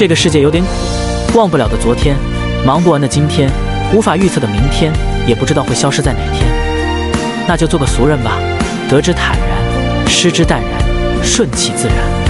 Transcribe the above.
这个世界有点苦忘不了的昨天忙不完的今天无法预测的明天也不知道会消失在哪天。那就做个俗人吧得之坦然失之淡然顺其自然。